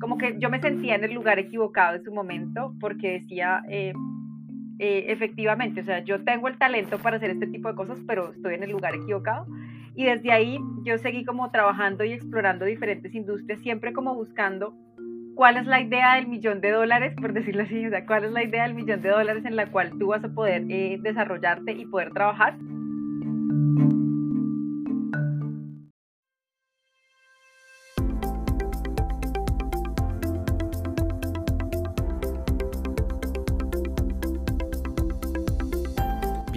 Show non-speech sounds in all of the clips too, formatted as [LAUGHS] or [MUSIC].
Como que yo me sentía en el lugar equivocado en su momento porque decía, eh, eh, efectivamente, o sea, yo tengo el talento para hacer este tipo de cosas, pero estoy en el lugar equivocado. Y desde ahí yo seguí como trabajando y explorando diferentes industrias, siempre como buscando cuál es la idea del millón de dólares, por decirlo así, o sea, cuál es la idea del millón de dólares en la cual tú vas a poder eh, desarrollarte y poder trabajar.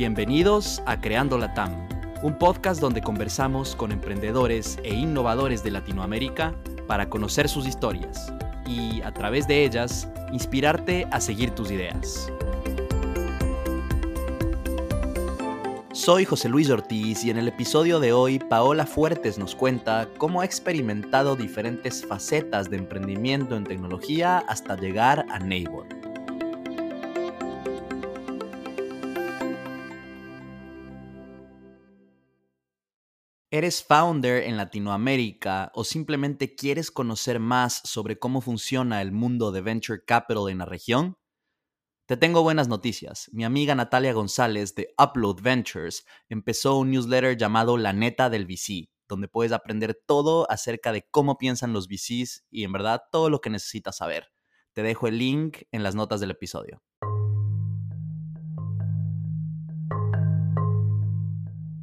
Bienvenidos a Creando la TAM, un podcast donde conversamos con emprendedores e innovadores de Latinoamérica para conocer sus historias y, a través de ellas, inspirarte a seguir tus ideas. Soy José Luis Ortiz y en el episodio de hoy Paola Fuertes nos cuenta cómo ha experimentado diferentes facetas de emprendimiento en tecnología hasta llegar a Neighbor. ¿Eres founder en Latinoamérica o simplemente quieres conocer más sobre cómo funciona el mundo de venture capital en la región? Te tengo buenas noticias. Mi amiga Natalia González de Upload Ventures empezó un newsletter llamado La Neta del VC, donde puedes aprender todo acerca de cómo piensan los VCs y en verdad todo lo que necesitas saber. Te dejo el link en las notas del episodio.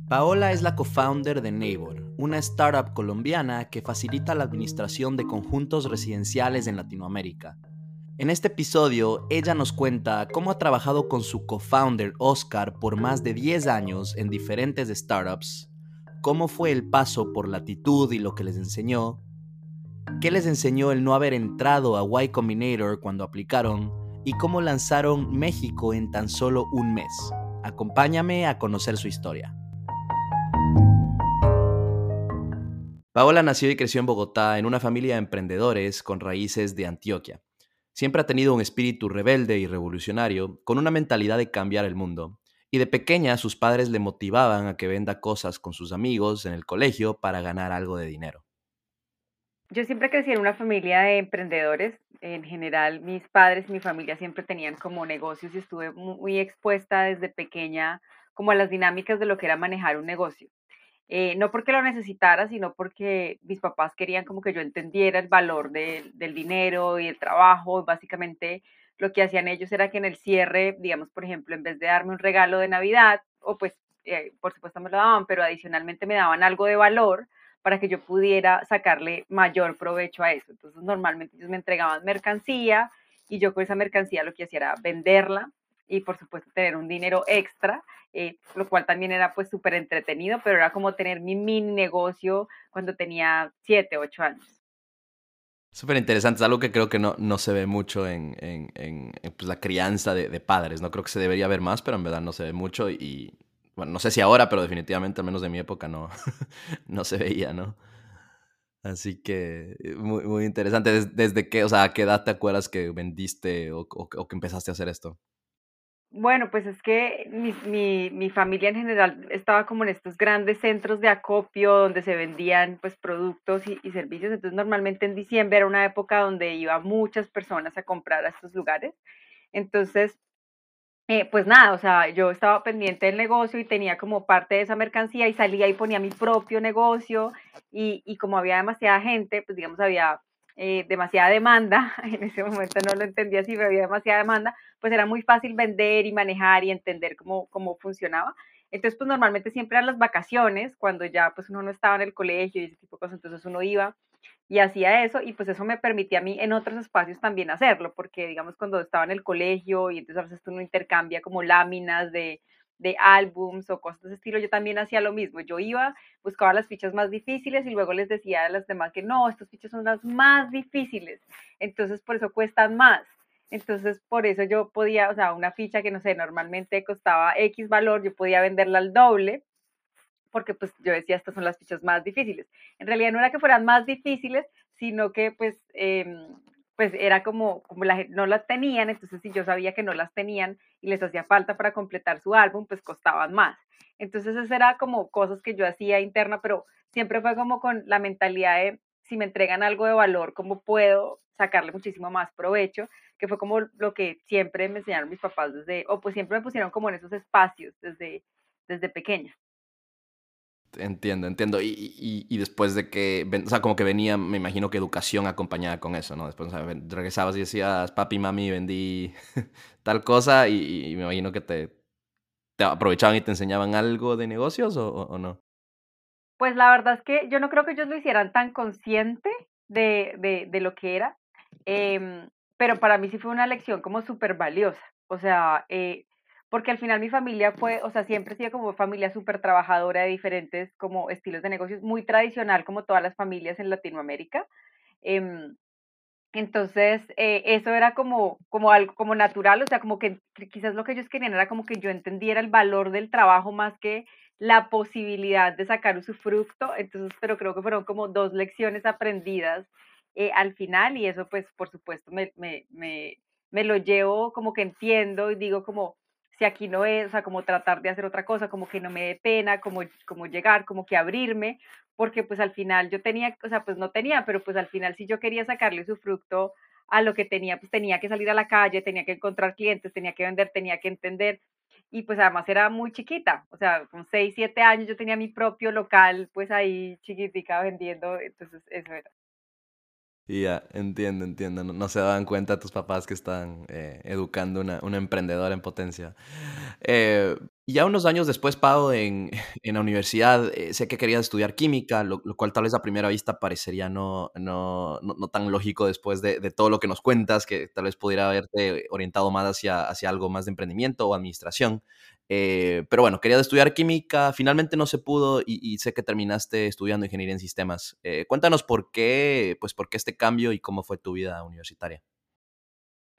Paola es la co-founder de Neighbor, una startup colombiana que facilita la administración de conjuntos residenciales en Latinoamérica. En este episodio, ella nos cuenta cómo ha trabajado con su co-founder Oscar por más de 10 años en diferentes startups, cómo fue el paso por latitud y lo que les enseñó, qué les enseñó el no haber entrado a Y Combinator cuando aplicaron y cómo lanzaron México en tan solo un mes. Acompáñame a conocer su historia. Paola nació y creció en Bogotá en una familia de emprendedores con raíces de Antioquia. Siempre ha tenido un espíritu rebelde y revolucionario, con una mentalidad de cambiar el mundo. Y de pequeña sus padres le motivaban a que venda cosas con sus amigos en el colegio para ganar algo de dinero. Yo siempre crecí en una familia de emprendedores. En general, mis padres y mi familia siempre tenían como negocios y estuve muy expuesta desde pequeña como a las dinámicas de lo que era manejar un negocio. Eh, no porque lo necesitara, sino porque mis papás querían como que yo entendiera el valor del dinero y el trabajo. Básicamente lo que hacían ellos era que en el cierre, digamos, por ejemplo, en vez de darme un regalo de Navidad, o pues eh, por supuesto me lo daban, pero adicionalmente me daban algo de valor para que yo pudiera sacarle mayor provecho a eso. Entonces normalmente ellos me entregaban mercancía y yo con esa mercancía lo que hacía era venderla y por supuesto tener un dinero extra, eh, lo cual también era pues súper entretenido, pero era como tener mi mini negocio cuando tenía 7, 8 años. Súper interesante, es algo que creo que no, no se ve mucho en, en, en, pues, la crianza de, de, padres, no creo que se debería ver más, pero en verdad no se ve mucho y, bueno, no sé si ahora, pero definitivamente, al menos de mi época, no, [LAUGHS] no se veía, ¿no? Así que eh, muy, muy interesante. ¿Desde, ¿Desde, qué, o sea, a qué edad te acuerdas que vendiste o, que empezaste a hacer esto? Bueno, pues es que mi, mi, mi, familia en general estaba como en estos grandes centros de acopio donde se vendían pues productos y, y, servicios. Entonces normalmente en diciembre era una época donde iba muchas personas a comprar a estos lugares. Entonces, eh, pues nada, o sea, yo estaba pendiente del negocio y tenía como parte de esa mercancía y salía y ponía mi propio negocio y, y como había demasiada gente, pues digamos había eh, demasiada demanda, [LAUGHS] en ese momento no lo entendía si había demasiada demanda, pues era muy fácil vender y manejar y entender cómo, cómo funcionaba. Entonces, pues normalmente siempre eran las vacaciones, cuando ya pues uno no estaba en el colegio y ese tipo de cosas, entonces uno iba y hacía eso y pues eso me permitía a mí en otros espacios también hacerlo, porque digamos cuando estaba en el colegio y entonces a veces uno intercambia como láminas de, de álbums o cosas de estilo, yo también hacía lo mismo. Yo iba, buscaba las fichas más difíciles y luego les decía a las demás que no, estas fichas son las más difíciles, entonces por eso cuestan más. Entonces, por eso yo podía, o sea, una ficha que no sé, normalmente costaba X valor, yo podía venderla al doble, porque pues yo decía, estas son las fichas más difíciles. En realidad no era que fueran más difíciles, sino que pues eh, pues era como, como la, no las tenían, entonces si yo sabía que no las tenían y les hacía falta para completar su álbum, pues costaban más. Entonces eso era como cosas que yo hacía interna, pero siempre fue como con la mentalidad de si me entregan algo de valor, ¿cómo puedo sacarle muchísimo más provecho? Que fue como lo que siempre me enseñaron mis papás desde, o pues siempre me pusieron como en esos espacios desde, desde pequeña. Entiendo, entiendo. Y, y, después de que, o sea, como que venía, me imagino que educación acompañada con eso, ¿no? Después regresabas y decías, papi, mami, vendí [LAUGHS] tal cosa y, me imagino que te, te, aprovechaban y te enseñaban algo de negocios o, no. Pues la verdad es que yo no creo que ellos lo hicieran tan consciente de, de, lo que era, eh, pero para mí sí fue una lección como súper valiosa. O sea, eh, porque al final mi familia fue, o sea, siempre ha sido como familia súper trabajadora de diferentes como estilos de negocios, muy tradicional como todas las familias en Latinoamérica. Em, entonces, eh, eso era como, como algo como natural, o sea, como que quizás lo que ellos querían era como que yo entendiera el valor del trabajo más que la posibilidad de sacar usufructo. Entonces, pero creo que fueron como dos lecciones aprendidas eh, al final y eso pues por supuesto me, me, me, me lo llevo como que entiendo y digo como, si aquí no es, o sea, como tratar de hacer otra cosa, como que no me dé pena, como, como llegar, como que abrirme, porque pues al final yo tenía, o sea, pues no tenía, pero pues al final si yo quería sacarle su fruto a lo que tenía, pues tenía que salir a la calle, tenía que encontrar clientes, tenía que vender, tenía que entender, y pues además era muy chiquita, o sea, con 6, 7 años yo tenía mi propio local, pues ahí chiquitica vendiendo, entonces eso era. Ya, entiendo, entiendo. No, se daban cuenta tus papás que están eh, educando una, una, emprendedora en potencia. Eh, ya unos años después, Pau, en, [LAUGHS] en la universidad, eh, sé que querías estudiar química, lo, cual tal vez a primera vista parecería no, no, no, no tan lógico después de, de, todo lo que nos cuentas, que tal vez pudiera haberte orientado más hacia, hacia algo más de emprendimiento o administración. Eh, pero bueno, quería estudiar química, finalmente no se pudo y, sé que terminaste estudiando ingeniería en sistemas. Eh, cuéntanos por qué, pues por qué este cambio y cómo fue tu vida universitaria.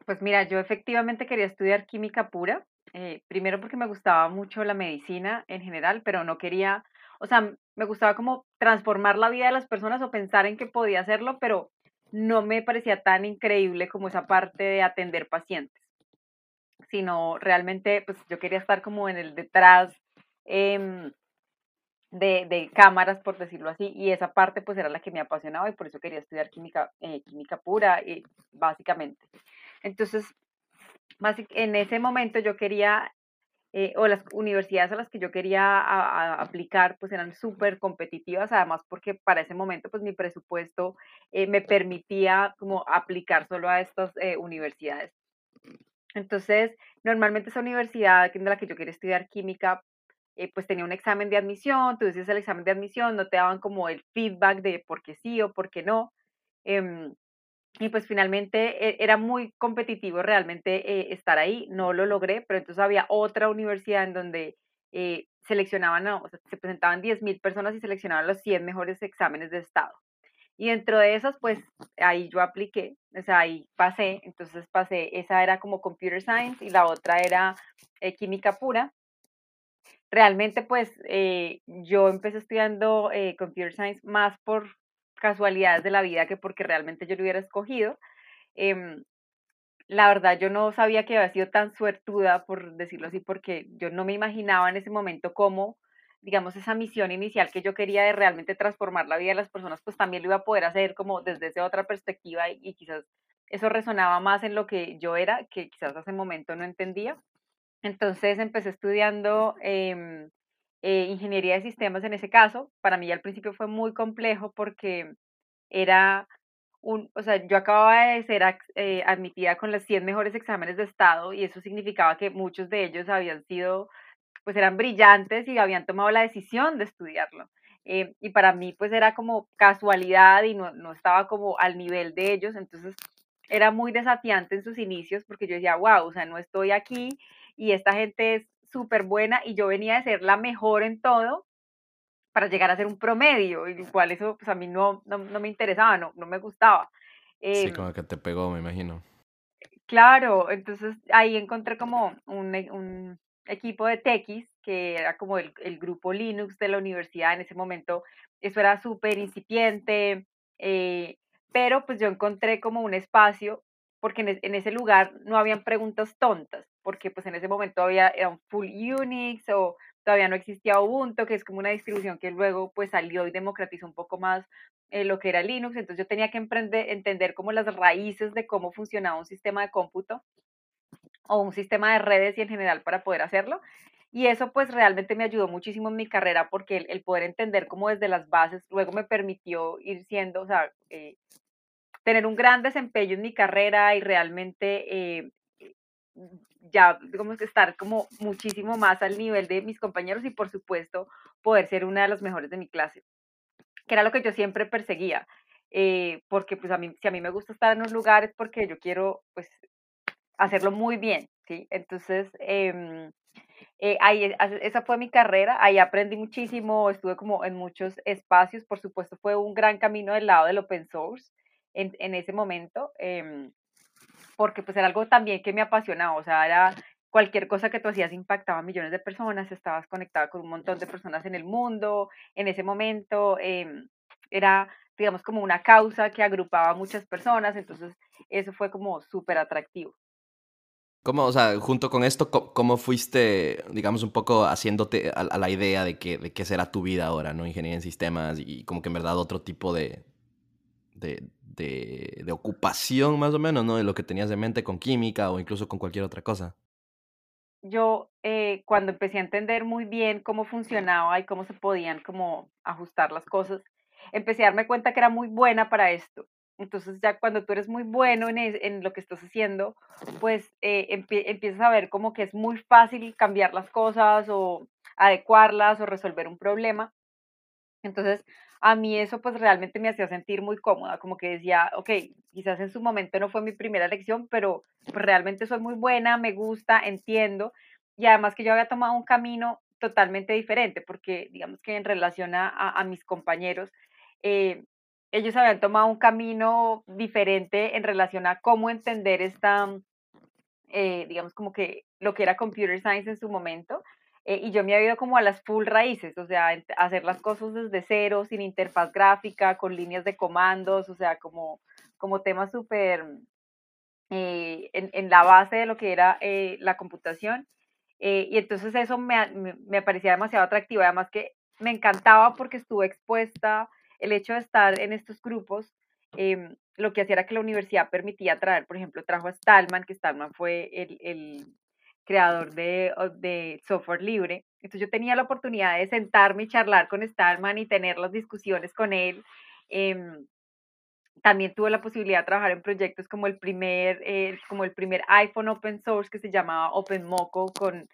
Pues mira, yo efectivamente quería estudiar química pura, eh, primero porque me gustaba mucho la medicina en general, pero no quería, o sea, me gustaba como transformar la vida de las personas o pensar en que podía hacerlo, pero no me parecía tan increíble como esa parte de atender pacientes sino realmente pues yo quería estar como en el detrás em, de, de, cámaras, por decirlo así, y esa parte pues era la que me apasionaba y por eso quería estudiar química, eh, química pura, y básicamente. Entonces, en ese momento yo quería, eh, o las universidades a las que yo quería aplicar pues eran súper competitivas, además porque para ese momento pues mi presupuesto eh, me permitía como aplicar solo a estas universidades. Entonces, normalmente esa universidad en la que yo quería estudiar química, eh, pues tenía un examen de admisión, tú dices el examen de admisión, no te daban como el feedback de por qué sí o por qué no. Em, y pues finalmente e, era muy competitivo realmente eh, estar ahí, no lo logré, pero entonces había otra universidad en donde eh, seleccionaban, o sea, se presentaban 10.000 personas y seleccionaban los 100 mejores exámenes de estado. Y dentro de esas, pues ahí yo apliqué, o sea, ahí pasé, entonces pasé, esa era como computer science y la otra era eh, química pura. Realmente, pues eh, yo empecé estudiando eh, computer science más por casualidades de la vida que porque realmente yo lo hubiera escogido. Em, la verdad, yo no sabía que había sido tan suertuda, por decirlo así, porque yo no me imaginaba en ese momento cómo digamos, esa misión inicial que yo quería de realmente transformar la vida de las personas, pues también lo iba a poder hacer como desde esa otra perspectiva y, quizás eso resonaba más en lo que yo era, que quizás hace momento no entendía. Entonces empecé estudiando em, eh, ingeniería de sistemas en ese caso. Para mí al principio fue muy complejo porque era un, o sea, yo acababa de ser eh, admitida con los 100 mejores exámenes de estado y eso significaba que muchos de ellos habían sido pues eran brillantes y habían tomado la decisión de estudiarlo. Eh, y para mí pues era como casualidad y no, no, estaba como al nivel de ellos, entonces era muy desafiante en sus inicios porque yo decía, wow, o sea, no estoy aquí y esta gente es súper buena y yo venía de ser la mejor en todo para llegar a ser un promedio, y cual eso pues a mí no, no, no me interesaba, no, no me gustaba. sí, em, como que te pegó, me imagino. Claro, entonces ahí encontré como un, un, equipo de TX, que era como el, el, grupo Linux de la universidad en ese momento, eso era súper incipiente, eh, pero pues yo encontré como un espacio, porque en, ese lugar no habían preguntas tontas, porque pues en ese momento había era un full Unix o todavía no existía Ubuntu, que es como una distribución que luego pues salió y democratizó un poco más eh, lo que era Linux, entonces yo tenía que entender como las raíces de cómo funcionaba un sistema de cómputo o un sistema de redes y en general para poder hacerlo. Y eso pues realmente me ayudó muchísimo en mi carrera porque el, poder entender cómo desde las bases luego me permitió ir siendo, o sea, eh, tener un gran desempeño en mi carrera y realmente eh, ya, digamos, estar como muchísimo más al nivel de mis compañeros y por supuesto poder ser una de las mejores de mi clase, que era lo que yo siempre perseguía. Eh, porque pues a mí, si a mí me gusta estar en los lugares porque yo quiero pues hacerlo muy bien, ¿sí? Entonces, em, eh, ahí, esa fue mi carrera, ahí aprendí muchísimo, estuve como en muchos espacios, por supuesto fue un gran camino del lado del open source en, en ese momento. Eh, porque pues era algo también que me apasionaba, o sea, era cualquier cosa que tú hacías impactaba a millones de personas, estabas conectada con un montón de personas en el mundo, en ese momento em, era, digamos, como una causa que agrupaba a muchas personas, entonces eso fue como súper atractivo. ¿Cómo, o sea, junto con esto, cómo fuiste, digamos, un poco haciéndote a, la idea de que, de qué será tu vida ahora, ¿no? Ingeniería en sistemas y como que en verdad otro tipo de, de, de, ocupación más o menos, ¿no? De lo que tenías de mente con química o incluso con cualquier otra cosa. Yo eh, cuando empecé a entender muy bien cómo funcionaba y cómo se podían como ajustar las cosas, empecé a darme cuenta que era muy buena para esto. Entonces ya cuando tú eres muy bueno en, en lo que estás haciendo, pues eh, empiezas a ver como que es muy fácil cambiar las cosas o adecuarlas o resolver un problema. Entonces, a mí eso pues realmente me hacía sentir muy cómoda, como que decía, ok, quizás en su momento no fue mi primera elección, pero realmente soy muy buena, me gusta, entiendo, y además que yo había tomado un camino totalmente diferente, porque digamos que en relación a, mis compañeros, eh, ellos habían tomado un camino diferente en relación a cómo entender esta, eh, digamos como que lo que era computer science en su momento, eh, y yo me había ido como a las full raíces, o sea, hacer las cosas desde cero, sin interfaz gráfica, con líneas de comandos, o sea, como, como temas súper eh, en, la base de lo que era la computación. y entonces eso me, me, parecía demasiado atractivo, además que me encantaba porque estuve expuesta, el hecho de estar en estos grupos, em, lo que hacía era que la universidad permitía traer, por ejemplo, trajo a Stallman, que Stallman fue el, el creador de, de, software libre. Entonces yo tenía la oportunidad de sentarme y charlar con Stallman y tener las discusiones con él. Em, también tuve la posibilidad de trabajar en proyectos como el primer, eh, como el primer iPhone open source que se llamaba OpenMoco con,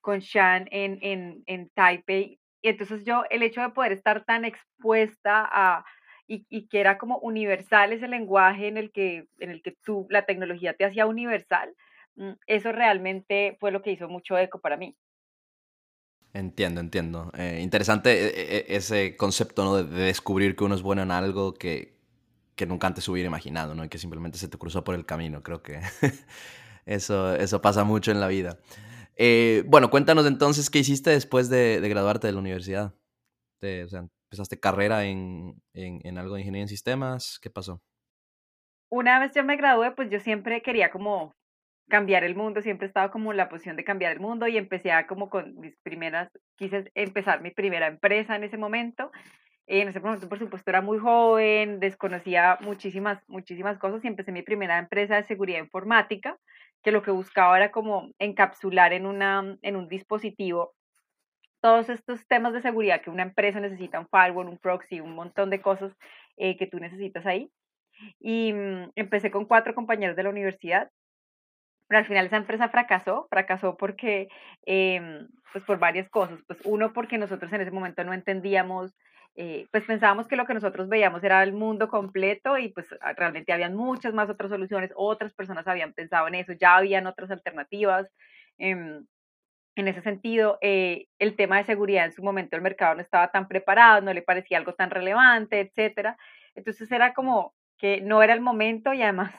con Shan en, en, en Taipei. Y entonces yo, el hecho de poder estar tan expuesta a, y, y, que era como universal ese lenguaje en el que, en el que tú, la tecnología te hacía universal, Mm, eso realmente fue lo que hizo mucho eco para mí. Entiendo, entiendo. Eh, interesante eh, eh, ese concepto ¿no? de, descubrir que uno es bueno en algo que, que, nunca antes hubiera imaginado, ¿no? Y que simplemente se te cruzó por el camino. Creo que [LAUGHS] eso, eso pasa mucho en la vida. Bueno, cuéntanos entonces qué hiciste después de, de graduarte de la universidad. o sea, ¿Empezaste carrera en, algo de ingeniería en sistemas? ¿Qué pasó? Una vez yo me gradué, pues yo siempre quería como cambiar el mundo, siempre he estado como en la posición de cambiar el mundo y empecé como con mis primeras, quise empezar mi primera empresa en ese momento. En ese momento, por supuesto, era muy joven, desconocía muchísimas, muchísimas cosas y empecé mi primera empresa de seguridad informática, que lo que buscaba era como encapsular en, una, en un dispositivo todos estos temas de seguridad que una empresa necesita, un firewall, un proxy, un montón de cosas eh, que tú necesitas ahí. Y mm, empecé con cuatro compañeros de la universidad pero al final esa empresa fracasó, fracasó porque, em, pues por varias cosas. Pues uno, porque nosotros en ese momento no entendíamos, eh, pues pensábamos que lo que nosotros veíamos era el mundo completo y pues ah, realmente habían muchas más otras soluciones, otras personas habían pensado en eso, ya habían otras alternativas. Em, en ese sentido, eh, el tema de seguridad en su momento el mercado no estaba tan preparado, no le parecía algo tan relevante, etcétera. Entonces era como que no era el momento y además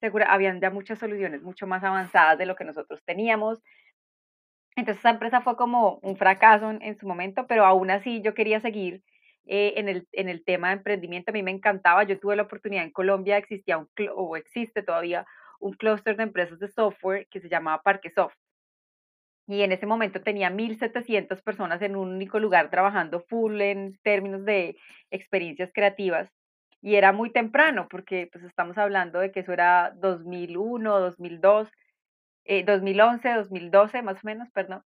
segura, habían ya muchas soluciones mucho más avanzadas de lo que nosotros teníamos. Entonces esa empresa fue como un fracaso en, su momento, pero aún así yo quería seguir eh, en, el, en el tema de emprendimiento. A mí me encantaba, yo tuve la oportunidad en Colombia, existía un, o existe todavía un clúster de empresas de software que se llamaba Parquesoft. y en ese momento tenía 1.700 personas en un único lugar trabajando full en términos de experiencias creativas y era muy temprano porque pues estamos hablando de que eso era 2001, 2002, eh, 2011, 2012 más o menos, perdón.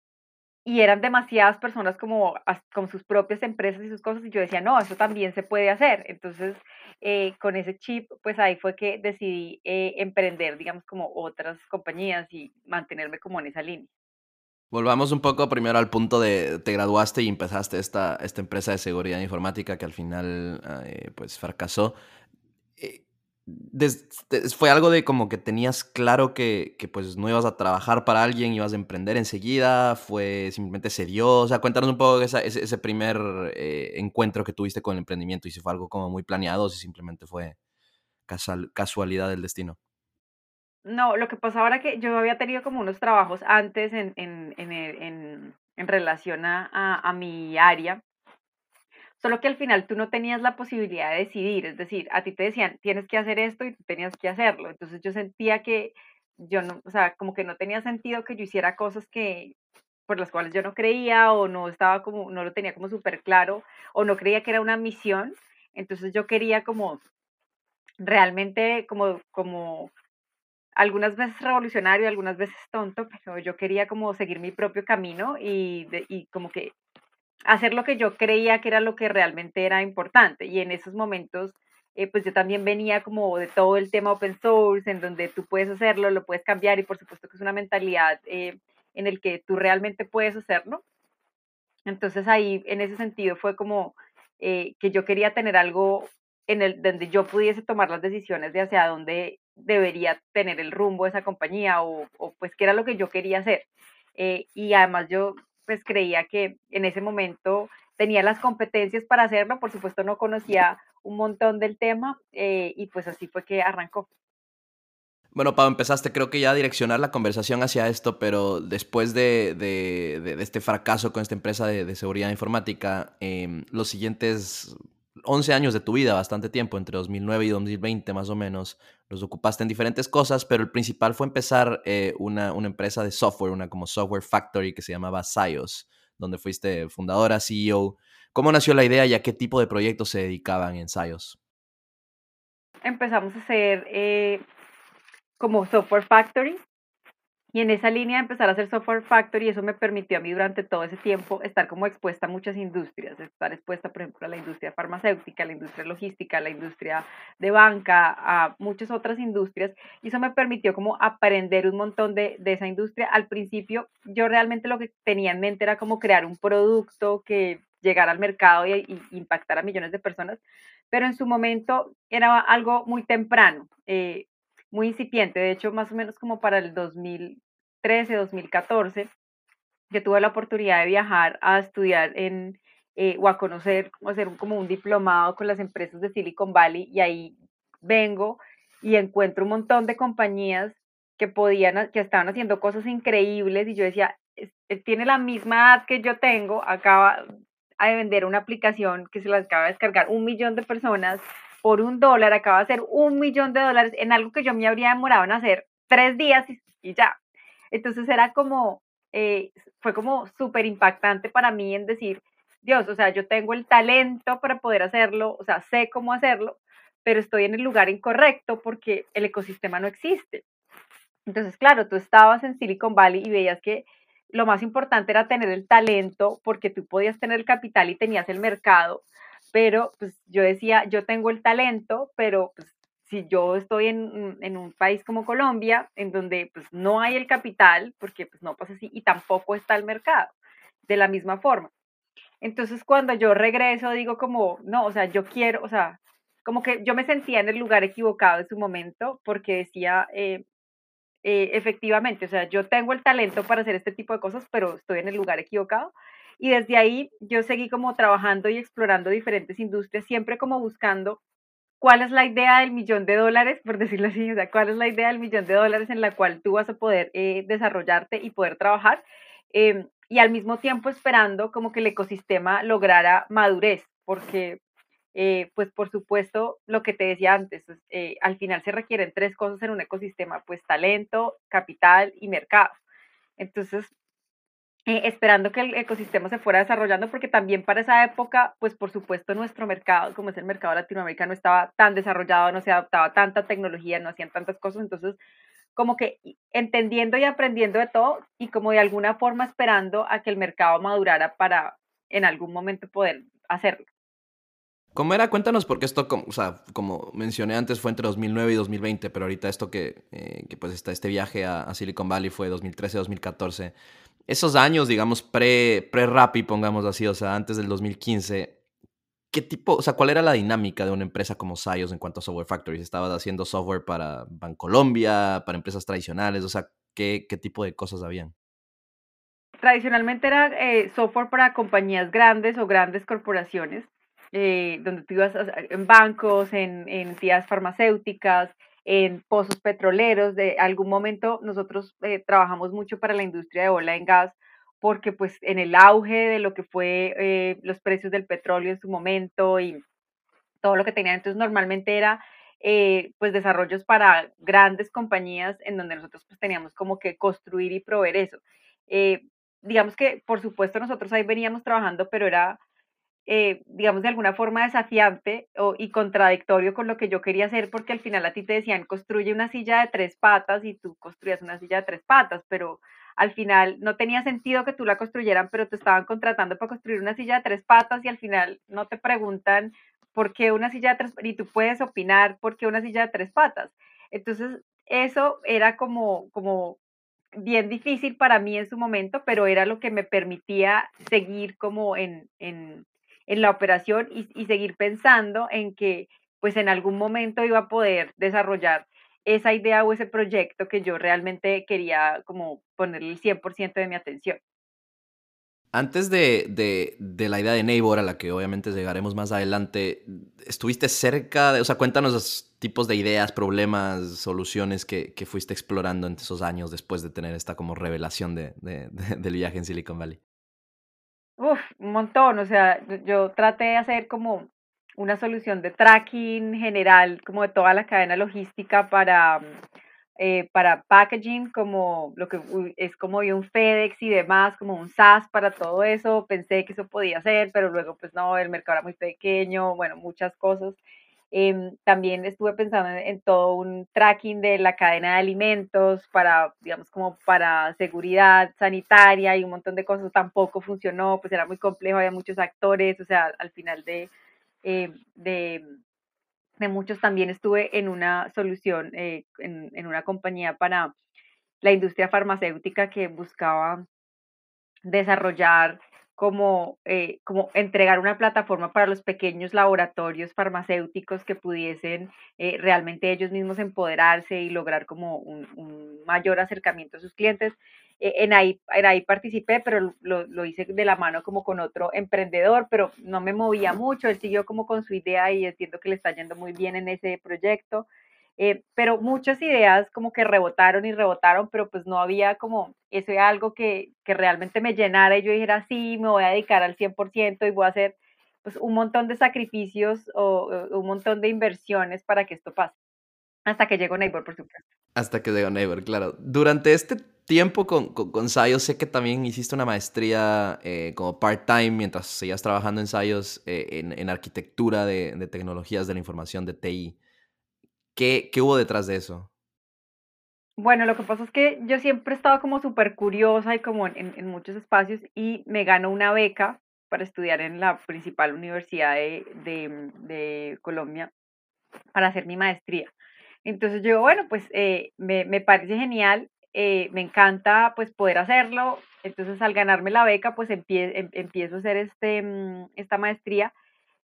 Y eran demasiadas personas como con sus propias empresas y sus cosas y yo decía, no, eso también se puede hacer. Entonces, eh, con ese chip, pues ahí fue que decidí eh, emprender, digamos, como otras compañías y mantenerme como en esa línea. Volvamos un poco primero al punto de te graduaste y empezaste esta, esta empresa de seguridad informática que al final eh, pues fracasó. Fue algo de como que tenías claro que, que, pues no ibas a trabajar para alguien, ibas a emprender enseguida, fue simplemente se dio, o sea, cuéntanos un poco ese, ese, primer eh, encuentro que tuviste con el emprendimiento y si fue algo como muy planeado o si simplemente fue casualidad del destino. No, lo que pasaba era que yo había tenido como unos trabajos antes en, en, en, en, en relación a, a, mi área, solo que al final tú no tenías la posibilidad de decidir, es decir, a ti te decían, tienes que hacer esto y tú tenías que hacerlo, entonces yo sentía que yo no, o sea, como que no tenía sentido que yo hiciera cosas que por las cuales yo no creía o no estaba como, no lo tenía como súper claro o no creía que era una misión, entonces yo quería como realmente como, como algunas veces revolucionario, algunas veces tonto, pero yo quería como seguir mi propio camino y, y como que hacer lo que yo creía que era lo que realmente era importante. Y en esos momentos, eh, pues yo también venía como de todo el tema open source, en donde tú puedes hacerlo, lo puedes cambiar y por supuesto que es una mentalidad eh, en el que tú realmente puedes hacerlo. Entonces ahí, en ese sentido, fue como eh, que yo quería tener algo en el donde yo pudiese tomar las decisiones de hacia dónde debería tener el rumbo esa compañía o, o pues qué era lo que yo quería hacer. Eh, y además yo pues creía que en ese momento tenía las competencias para hacerlo, por supuesto no conocía un montón del tema eh, y pues así fue que arrancó. Bueno, Pau, empezaste creo que ya a direccionar la conversación hacia esto, pero después de, de, de, este fracaso con esta empresa de, seguridad informática, eh, los siguientes 11 años de tu vida, bastante tiempo, entre 2009 y 2020 más o menos, los ocupaste en diferentes cosas, pero el principal fue empezar eh, una, una, empresa de software, una como Software Factory que se llamaba SIOS, donde fuiste fundadora, CEO. ¿Cómo nació la idea y a qué tipo de proyectos se dedicaban en SIOS? Empezamos a hacer eh, como Software Factory, y en esa línea empezar a hacer software factory, eso me permitió a mí durante todo ese tiempo estar como expuesta a muchas industrias, estar expuesta, por ejemplo, a la industria farmacéutica, a la industria logística, a la industria de banca, a muchas otras industrias. Y eso me permitió como aprender un montón de, de esa industria. Al principio, yo realmente lo que tenía en mente era como crear un producto que llegara al mercado y, y impactara a millones de personas, pero en su momento era algo muy temprano. Eh, muy incipiente, de hecho más o menos como para el 2013, 2014, que tuve la oportunidad de viajar a estudiar en, eh, o a conocer, o hacer como un diplomado con las empresas de Silicon Valley y ahí vengo y encuentro un montón de compañías que podían, que estaban haciendo cosas increíbles y yo decía, tiene la misma edad que yo tengo, acaba de vender una aplicación que se la acaba de descargar un millón de personas, por un dólar, acaba de hacer un millón de dólares en algo que yo me habría demorado en hacer tres días y, ya. Entonces era como, eh, fue como súper impactante para mí en decir, Dios, o sea, yo tengo el talento para poder hacerlo, o sea, sé cómo hacerlo, pero estoy en el lugar incorrecto porque el ecosistema no existe. Entonces, claro, tú estabas en Silicon Valley y veías que lo más importante era tener el talento porque tú podías tener el capital y tenías el mercado, pero pues yo decía, yo tengo el talento, pero pues si yo estoy en, en, un país como Colombia, en donde pues no hay el capital, porque pues no pasa así, y tampoco está el mercado, de la misma forma. Entonces cuando yo regreso digo como, no, o sea, yo quiero, o sea, como que yo me sentía en el lugar equivocado en su momento, porque decía, eh, eh, efectivamente, o sea, yo tengo el talento para hacer este tipo de cosas, pero estoy en el lugar equivocado. Y desde ahí yo seguí como trabajando y explorando diferentes industrias, siempre como buscando cuál es la idea del millón de dólares, por decirlo así, o sea, cuál es la idea del millón de dólares en la cual tú vas a poder eh, desarrollarte y poder trabajar. Em, y al mismo tiempo esperando como que el ecosistema lograra madurez, porque eh, pues por supuesto, lo que te decía antes, eh, al final se requieren tres cosas en un ecosistema, pues talento, capital y mercado. Entonces, eh, esperando que el ecosistema se fuera desarrollando, porque también para esa época, pues por supuesto nuestro mercado, como es el mercado latinoamericano, estaba tan desarrollado, no se adaptaba tanta tecnología, no hacían tantas cosas, entonces como que entendiendo y aprendiendo de todo y como de alguna forma esperando a que el mercado madurara para en algún momento poder hacerlo. ¿Cómo era? Cuéntanos, porque esto, como, o sea, como mencioné antes, fue entre 2009 y 2020, pero ahorita esto que, eh, que pues está, este viaje a, Silicon Valley fue 2013-2014 esos años, digamos, pre, pre-Rappi, pongamos así, o sea, antes del 2015, ¿qué tipo, o sea, cuál era la dinámica de una empresa como Sayos en cuanto a Software Factories? ¿Estabas haciendo software para Bancolombia, para empresas tradicionales? O sea, ¿qué, qué tipo de cosas habían? Tradicionalmente era eh, software para compañías grandes o grandes corporaciones, eh, donde tú ibas en bancos, en, en entidades farmacéuticas, en pozos petroleros. De algún momento nosotros eh, trabajamos mucho para la industria de ola en gas porque pues en el auge de lo que fue eh, los precios del petróleo en su momento y todo lo que tenían, entonces normalmente era eh, pues desarrollos para grandes compañías en donde nosotros pues teníamos como que construir y proveer eso. digamos que por supuesto nosotros ahí veníamos trabajando, pero era eh, digamos, de alguna forma desafiante o, y contradictorio con lo que yo quería hacer, porque al final a ti te decían, construye una silla de tres patas y tú construías una silla de tres patas, pero al final no tenía sentido que tú la construyeran, pero te estaban contratando para construir una silla de tres patas y al final no te preguntan por qué una silla de tres y tú puedes opinar por qué una silla de tres patas. Entonces, eso era como, como bien difícil para mí en su momento, pero era lo que me permitía seguir como en, en la operación y, seguir pensando en que pues en algún momento iba a poder desarrollar esa idea o ese proyecto que yo realmente quería como ponerle el 100% de mi atención. Antes de, de, de, la idea de Neighbor, a la que obviamente llegaremos más adelante, ¿estuviste cerca de, o sea, cuéntanos los tipos de ideas, problemas, soluciones que, que fuiste explorando en esos años después de tener esta como revelación de, del viaje en Silicon Valley? Uf, un montón, o sea, yo traté de hacer como una solución de tracking general, como de toda la cadena logística para, eh, para packaging, como lo que es como un FedEx y demás, como un SaaS para todo eso. Pensé que eso podía ser, pero luego pues no, el mercado era muy pequeño, bueno, muchas cosas. Em, también estuve pensando en, todo un tracking de la cadena de alimentos para, digamos, como para seguridad sanitaria y un montón de cosas. Tampoco funcionó, pues era muy complejo, había muchos actores, o sea, al final de, eh, de, de, muchos también estuve en una solución, eh, en, en una compañía para la industria farmacéutica que buscaba desarrollar como, eh, como entregar una plataforma para los pequeños laboratorios farmacéuticos que pudiesen eh, realmente ellos mismos empoderarse y lograr como un, un mayor acercamiento a sus clientes. Eh, en, ahí, en ahí participé, pero lo, lo, hice de la mano como con otro emprendedor, pero no me movía mucho, él siguió como con su idea y entiendo que le está yendo muy bien en ese proyecto. Eh, pero muchas ideas como que rebotaron y rebotaron, pero pues no había como eso algo que, que realmente me llenara y yo dijera, sí, me voy a dedicar al 100% y voy a hacer pues un montón de sacrificios o, o un montón de inversiones para que esto pase. Hasta que llegó Neighbor, por supuesto. Hasta que llegó Neighbor, claro. Durante este tiempo con, con, con Sayos, sé que también hiciste una maestría eh, como part-time mientras seguías trabajando en Sayos eh, en, en, arquitectura de, de, tecnologías de la información de TI. ¿Qué, ¿Qué hubo detrás de eso? Bueno, lo que pasa es que yo siempre he estado como súper curiosa y como en, en, muchos espacios y me ganó una beca para estudiar en la principal universidad de, de Colombia para hacer mi maestría. Entonces yo, bueno, pues eh, me, me, parece genial, eh, me encanta pues poder hacerlo. Entonces al ganarme la beca, pues empie, em, empiezo a hacer este, mm, esta maestría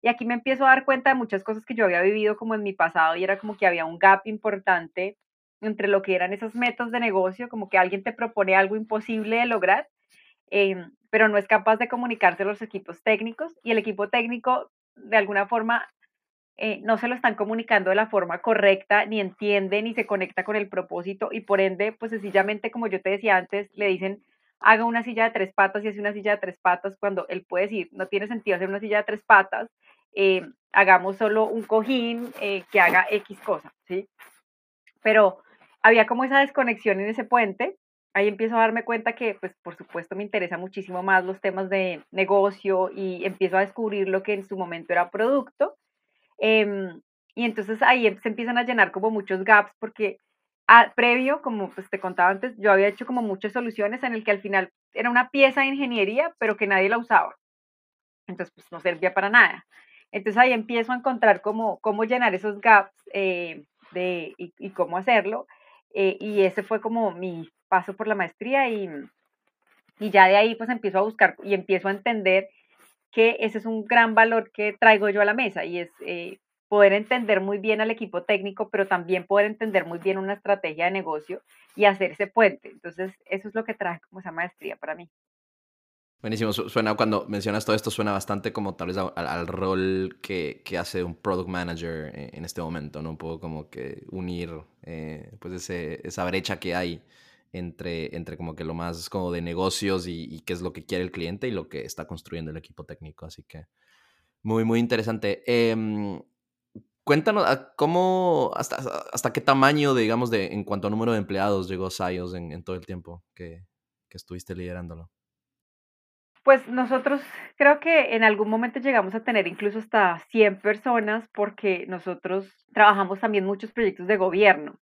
y aquí me empiezo a dar cuenta de muchas cosas que yo había vivido como en mi pasado y era como que había un gap importante entre lo que eran esos métodos de negocio, como que alguien te propone algo imposible de lograr, eh, pero no es capaz de comunicarse a los equipos técnicos y el equipo técnico de alguna forma eh, no se lo están comunicando de la forma correcta, ni entiende, ni se conecta con el propósito y por ende, pues sencillamente, como yo te decía antes, le dicen, haga una silla de tres patas y hace una silla de tres patas cuando él puede decir, no tiene sentido hacer una silla de tres patas, eh, hagamos solo un cojín eh, que haga X cosa, ¿sí? Pero había como esa desconexión en ese puente ahí empiezo a darme cuenta que, pues, por supuesto, me interesa muchísimo más los temas de negocio y empiezo a descubrir lo que en su momento era producto. Em, y entonces ahí em, se empiezan a llenar como muchos gaps porque a, previo, como pues te contaba antes, yo había hecho como muchas soluciones en el que al final era una pieza de ingeniería, pero que nadie la usaba. Entonces, pues no servía para nada. Entonces ahí empiezo a encontrar cómo, cómo llenar esos gaps eh, de, y, cómo hacerlo. Eh, y ese fue como mi paso por la maestría y, y ya de ahí pues empiezo a buscar y empiezo a entender que ese es un gran valor que traigo yo a la mesa y es eh, poder entender muy bien al equipo técnico, pero también poder entender muy bien una estrategia de negocio y hacer ese puente. Entonces, eso es lo que trae como esa maestría para mí. Buenísimo, suena cuando mencionas todo esto, suena bastante como tal vez al, rol que, que, hace un product manager eh, en este momento, ¿no? Un poco como que unir eh, pues ese, esa brecha que hay entre, entre como que lo más como de negocios y, qué es lo que quiere el cliente y lo que está construyendo el equipo técnico. Así que muy, muy interesante. Eh, Cuéntanos ah, cómo, hasta, hasta qué tamaño, digamos, de, en cuanto a número de empleados llegó Sayos en, en todo el tiempo que, que estuviste liderándolo. Pues nosotros creo que en algún momento llegamos a tener incluso hasta 100 personas porque nosotros trabajamos también muchos proyectos de gobierno.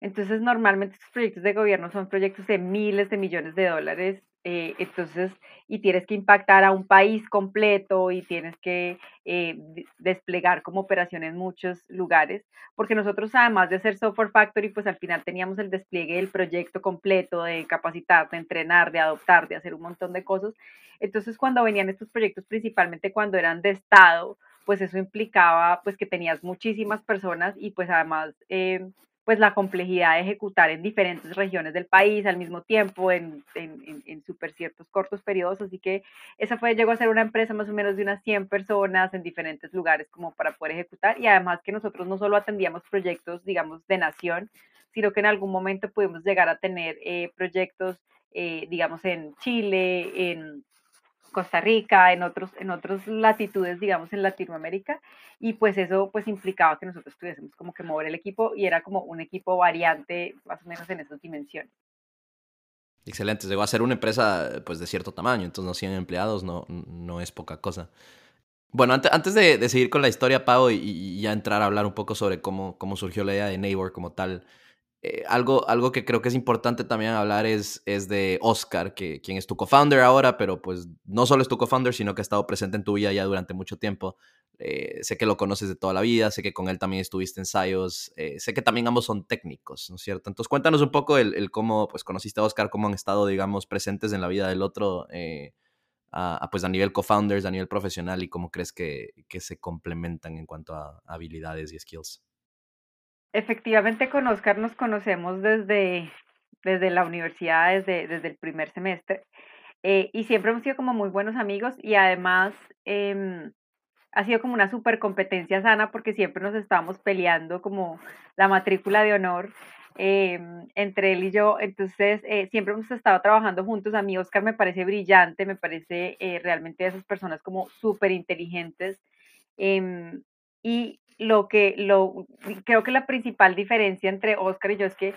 Entonces, normalmente estos proyectos de gobierno son proyectos de miles de millones de dólares eh, entonces, y tienes que impactar a un país completo y tienes que eh, desplegar como operación en muchos lugares, porque nosotros además de hacer Software Factory, pues al final teníamos el despliegue del proyecto completo, de capacitar, de entrenar, de adoptar, de hacer un montón de cosas. Entonces, cuando venían estos proyectos, principalmente cuando eran de Estado, pues eso implicaba pues que tenías muchísimas personas y pues además... Eh, pues la complejidad de ejecutar en diferentes regiones del país al mismo tiempo, en, en, en, super ciertos cortos periodos, así que esa fue, llegó a ser una empresa más o menos de unas 100 personas en diferentes lugares como para poder ejecutar y además que nosotros no solo atendíamos proyectos, digamos, de nación, sino que en algún momento pudimos llegar a tener eh, proyectos, eh, digamos, en Chile, en Costa Rica, en otros, en otras latitudes, digamos, en Latinoamérica, y pues eso pues implicaba que nosotros tuviésemos como que mover el equipo y era como un equipo variante más o menos en esas dimensiones. Excelente, llegó a ser una empresa pues de cierto tamaño, entonces no 100 empleados no, no es poca cosa. Bueno, antes, antes de, seguir con la historia, Pau, y, y, ya entrar a hablar un poco sobre cómo, cómo surgió la idea de Neighbor como tal, eh, algo, algo que creo que es importante también hablar es, es de Oscar, que, quien es tu co-founder ahora, pero pues no solo es tu co-founder, sino que ha estado presente en tu vida ya durante mucho tiempo. Eh, sé que lo conoces de toda la vida, sé que con él también estuviste ensayos, eh, sé que también ambos son técnicos, ¿no es cierto? Entonces cuéntanos un poco el, cómo pues, conociste a Oscar, cómo han estado, digamos, presentes en la vida del otro, a, pues a nivel co-founders, a nivel profesional y cómo crees que, que se complementan en cuanto a habilidades y skills. Efectivamente, con Oscar nos conocemos desde, desde la universidad, desde, desde el primer semestre, eh, y siempre hemos sido como muy buenos amigos y además em, ha sido como una super competencia sana porque siempre nos estábamos peleando como la matrícula de honor em, entre él y yo, entonces eh, siempre hemos estado trabajando juntos, a mí Oscar me parece brillante, me parece eh, realmente de esas personas como súper inteligentes. Em, y lo que, lo, creo que la principal diferencia entre Oscar y yo es que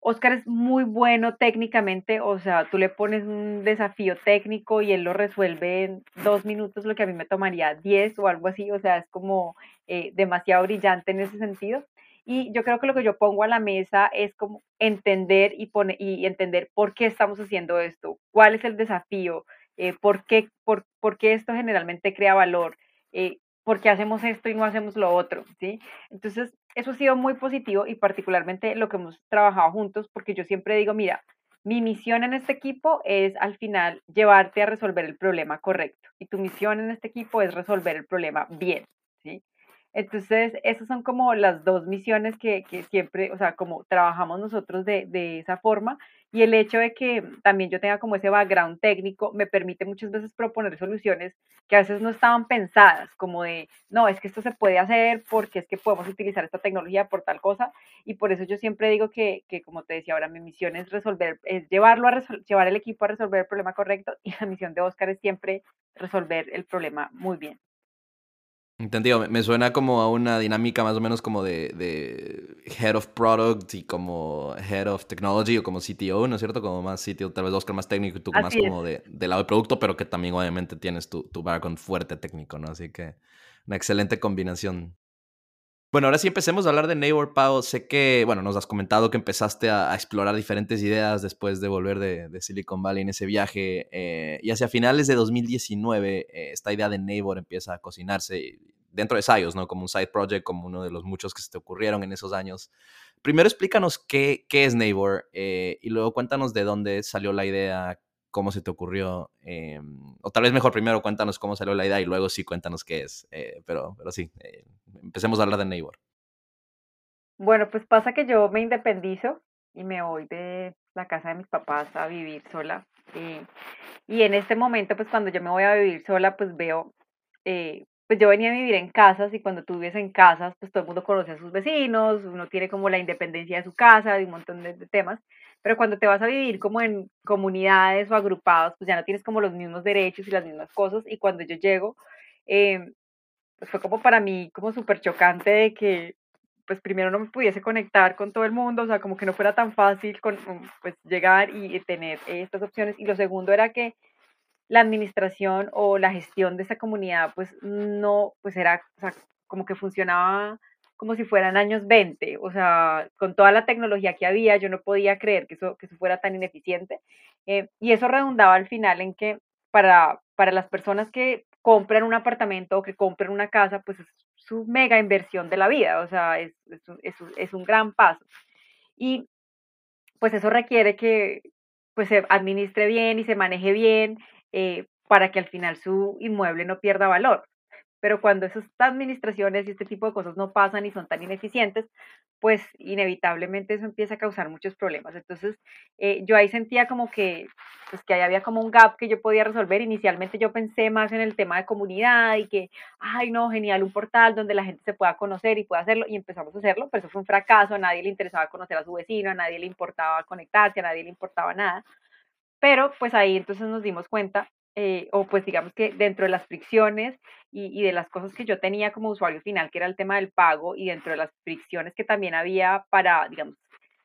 Oscar es muy bueno técnicamente, o sea, tú le pones un desafío técnico y él lo resuelve en dos minutos, lo que a mí me tomaría diez o algo así, o sea, es como eh, demasiado brillante en ese sentido. Y yo creo que lo que yo pongo a la mesa es como entender y, pone, y entender por qué estamos haciendo esto, cuál es el desafío, eh, por, qué, por, por, qué esto generalmente crea valor, eh, ¿por qué hacemos esto y no hacemos lo otro? ¿sí? Entonces, eso ha sido muy positivo y particularmente lo que hemos trabajado juntos, porque yo siempre digo, mira, mi misión en este equipo es al final llevarte a resolver el problema correcto y tu misión en este equipo es resolver el problema bien, ¿sí? Entonces, esas son como las dos misiones que, que siempre, o sea, como trabajamos nosotros de, de, esa forma. Y el hecho de que también yo tenga como ese background técnico me permite muchas veces proponer soluciones que a veces no estaban pensadas, como de, no, es que esto se puede hacer porque es que podemos utilizar esta tecnología por tal cosa. Y por eso yo siempre digo que, que como te decía ahora, mi misión es resolver, es llevarlo a llevar el equipo a resolver el problema correcto y la misión de Oscar es siempre resolver el problema muy bien. Entendido, me suena como a una dinámica más o menos como de, de, Head of Product y como Head of Technology o como CTO, ¿no es cierto? Como más CTO, tal vez Oscar más técnico y tú más como de, de, lado de producto, pero que también obviamente tienes tu, tu background fuerte técnico, ¿no? Así que una excelente combinación. Bueno, ahora sí empecemos a hablar de Neighbor, Pau. Sé que, bueno, nos has comentado que empezaste a, explorar diferentes ideas después de volver de, Silicon Valley en ese viaje. Eh, y hacia finales de 2019, eh, esta idea de Neighbor empieza a cocinarse dentro de SIOS, ¿no? Como un side project, como uno de los muchos que se te ocurrieron en esos años. Primero explícanos qué, qué es Neighbor eh, y luego cuéntanos de dónde salió la idea, cómo se te ocurrió, o tal vez mejor primero cuéntanos cómo salió la idea y luego sí cuéntanos qué es, pero, pero sí, empecemos a hablar de Neighbor. Bueno, pues pasa que yo me independizo y me voy de la casa de mis papás a vivir sola. Eh, y en este momento, pues cuando yo me voy a vivir sola, pues veo, eh, pues yo venía a vivir en casas y cuando tú vives en casas, pues todo el mundo conoce a sus vecinos, uno tiene como la independencia de su casa, de un montón de, temas, pero cuando te vas a vivir como en comunidades o agrupados, pues ya no tienes como los mismos derechos y las mismas cosas. Y cuando yo llego, eh, pues fue como para mí como súper chocante de que pues primero no me pudiese conectar con todo el mundo, o sea, como que no fuera tan fácil con, mm, pues llegar y tener estas opciones. Y lo segundo era que la administración o la gestión de esa comunidad, pues no, pues era, o sea, como que funcionaba como si fueran años 20, o sea, con toda la tecnología que había, yo no podía creer que eso, que eso fuera tan ineficiente. Eh, y eso redundaba al final en que para, para las personas que compran un apartamento o que compran una casa, pues es su mega inversión de la vida, o sea, es, es, un gran paso. Y pues eso requiere que pues se administre bien y se maneje bien eh, para que al final su inmueble no pierda valor. Pero cuando esas administraciones y este tipo de cosas no pasan y son tan ineficientes, pues inevitablemente eso empieza a causar muchos problemas. Entonces, eh, yo ahí sentía como que, pues que ahí había como un gap que yo podía resolver. Inicialmente yo pensé más en el tema de comunidad y que, ay, no, genial, un portal donde la gente se pueda conocer y pueda hacerlo. Y empezamos a hacerlo, pero eso fue un fracaso. A nadie le interesaba conocer a su vecino, a nadie le importaba conectarse, a nadie le importaba nada. Pero pues ahí entonces nos dimos cuenta eh, o pues digamos que dentro de las fricciones y, de las cosas que yo tenía como usuario final, que era el tema del pago, y dentro de las fricciones que también había para, digamos,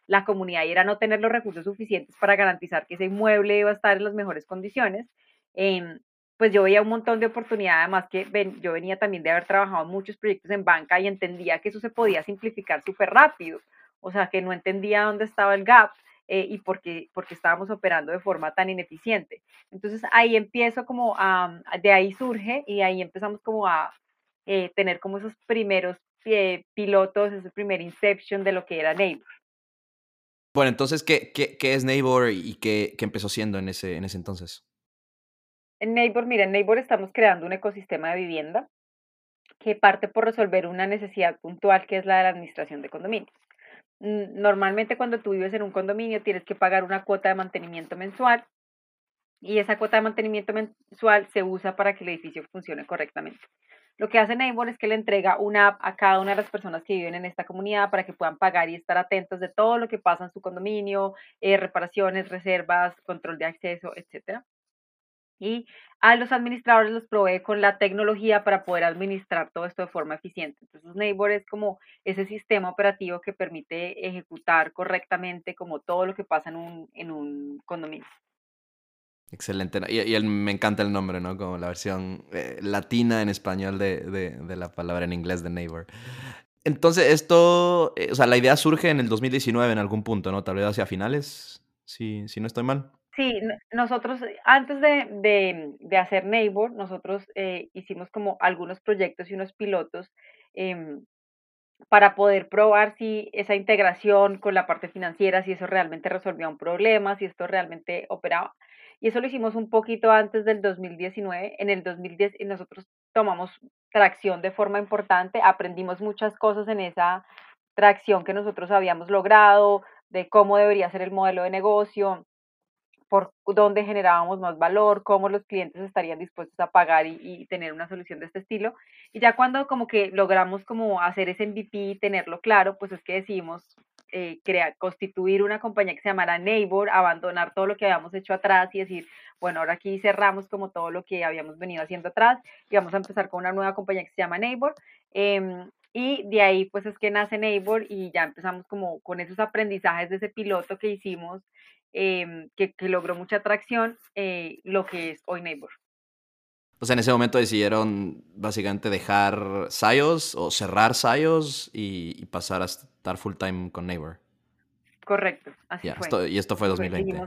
la comunidad y era no tener los recursos suficientes para garantizar que ese inmueble iba a estar en las mejores condiciones, em, pues yo veía un montón de oportunidades, además que yo venía también de haber trabajado en muchos proyectos en banca y entendía que eso se podía simplificar súper rápido, o sea, que no entendía dónde estaba el gap eh, y por qué, porque estábamos operando de forma tan ineficiente. Entonces ahí empiezo como a, de ahí surge y ahí empezamos como a eh, tener como esos primeros eh, pilotos, ese primer inception de lo que era Neighbor. Bueno, entonces, ¿qué, qué, qué es Neighbor y qué, qué, empezó siendo en ese, en ese entonces? En Neighbor, mira, en Neighbor estamos creando un ecosistema de vivienda que parte por resolver una necesidad puntual que es la de la administración de condominios. Normalmente cuando tú vives en un condominio tienes que pagar una cuota de mantenimiento mensual y esa cuota de mantenimiento mensual se usa para que el edificio funcione correctamente. Lo que hace Neighbor es que le entrega una app a cada una de las personas que viven en esta comunidad para que puedan pagar y estar atentos de todo lo que pasa en su condominio, eh, reparaciones, reservas, control de acceso, etcétera y a los administradores los provee con la tecnología para poder administrar todo esto de forma eficiente. Entonces, Neighbor es como ese sistema operativo que permite ejecutar correctamente como todo lo que pasa en un, en un condominio. Excelente. Y, me encanta el nombre, ¿no? Como la versión eh, latina en español de, de, la palabra en inglés de Neighbor. Entonces, esto, eh, o sea, la idea surge en el 2019 en algún punto, ¿no? Tal vez hacia finales, si, si no estoy mal. Sí, nosotros eh, antes de, de, hacer Neighbor, nosotros eh, hicimos como algunos proyectos y unos pilotos em, para poder probar si esa integración con la parte financiera, si eso realmente resolvía un problema, si esto realmente operaba. Y eso lo hicimos un poquito antes del 2019. En el 2010 nosotros tomamos tracción de forma importante, aprendimos muchas cosas en esa tracción que nosotros habíamos logrado, de cómo debería ser el modelo de negocio, por dónde generábamos más valor, cómo los clientes estarían dispuestos a pagar y, tener una solución de este estilo. Y ya cuando como que logramos como hacer ese MVP y tenerlo claro, pues es que decidimos eh, crear, constituir una compañía que se llamara Neighbor, abandonar todo lo que habíamos hecho atrás y decir, bueno, ahora aquí cerramos como todo lo que habíamos venido haciendo atrás y vamos a empezar con una nueva compañía que se llama Neighbor. Em, y de ahí pues es que nace Neighbor y ya empezamos como con esos aprendizajes de ese piloto que hicimos, em, que, que, logró mucha atracción, eh, lo que es hoy Neighbor. Pues en ese momento decidieron básicamente dejar SIOS o cerrar SIOS y, pasar a estar full time con Neighbor. Correcto, así fue. y esto fue 2020. Eh,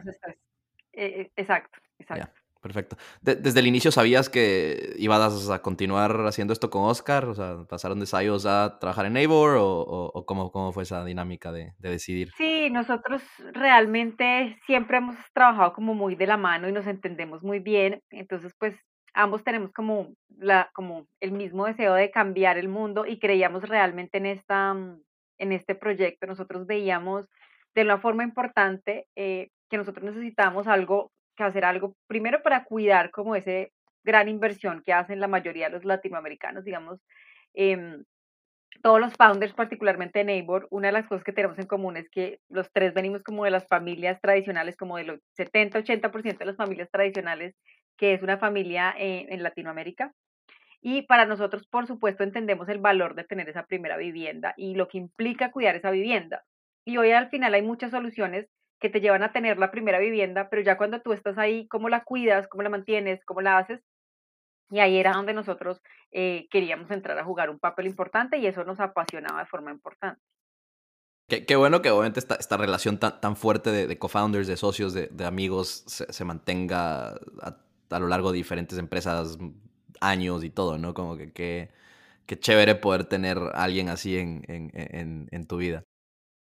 eh, exacto, exacto. Perfecto. desde el inicio sabías que ibas a continuar haciendo esto con Oscar, o sea, pasaron de SIOS a trabajar en Neighbor o, cómo, cómo, fue esa dinámica de, de, decidir. Sí, nosotros realmente siempre hemos trabajado como muy de la mano y nos entendemos muy bien, entonces pues ambos tenemos como, la, como el mismo deseo de cambiar el mundo y creíamos realmente en, esta, mm, en este proyecto. Nosotros veíamos de una forma importante eh, que nosotros necesitábamos algo, que hacer algo primero para cuidar como ese gran inversión que hacen la mayoría de los latinoamericanos, digamos, em, todos los founders, particularmente de Neighbor, una de las cosas que tenemos en común es que los tres venimos como de las familias tradicionales, como de los 70-80% de las familias tradicionales que es una familia eh, en Latinoamérica. Y para nosotros, por supuesto, entendemos el valor de tener esa primera vivienda y lo que implica cuidar esa vivienda. Y hoy al final hay muchas soluciones que te llevan a tener la primera vivienda, pero ya cuando tú estás ahí, ¿cómo la cuidas? ¿Cómo la mantienes? ¿Cómo la haces? Y ahí era donde nosotros eh, queríamos entrar a jugar un papel importante y eso nos apasionaba de forma importante. Qué, bueno que obviamente esta, esta relación tan, tan fuerte de, de co-founders, de socios, de, de amigos se, se mantenga a, lo largo de diferentes empresas, años y todo, ¿no? Como que qué chévere poder tener alguien así en, en, en, tu vida.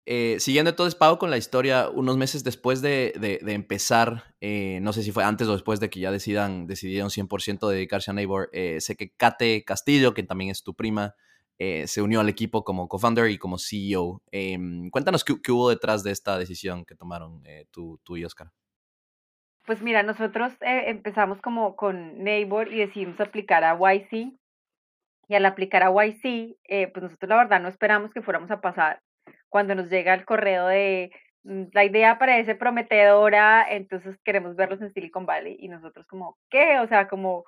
Eh, siguiendo entonces, Pau, con la historia, unos meses después de, de, empezar, eh, no sé si fue antes o después de que ya decidan, decidieron 100% dedicarse a Neighbor, eh, sé que Kate Castillo, que también es tu prima, se unió al equipo como co-founder y como CEO. Em, cuéntanos qué, qué, hubo detrás de esta decisión que tomaron tú, tú y Oscar. Pues mira, nosotros empezamos como con Neighbor y decidimos aplicar a YC. Y al aplicar a YC, pues nosotros la verdad no esperamos que fuéramos a pasar. Cuando nos llega el correo de mm, la idea parece prometedora, entonces queremos verlos en Silicon Valley. Y nosotros como, ¿qué? O sea, como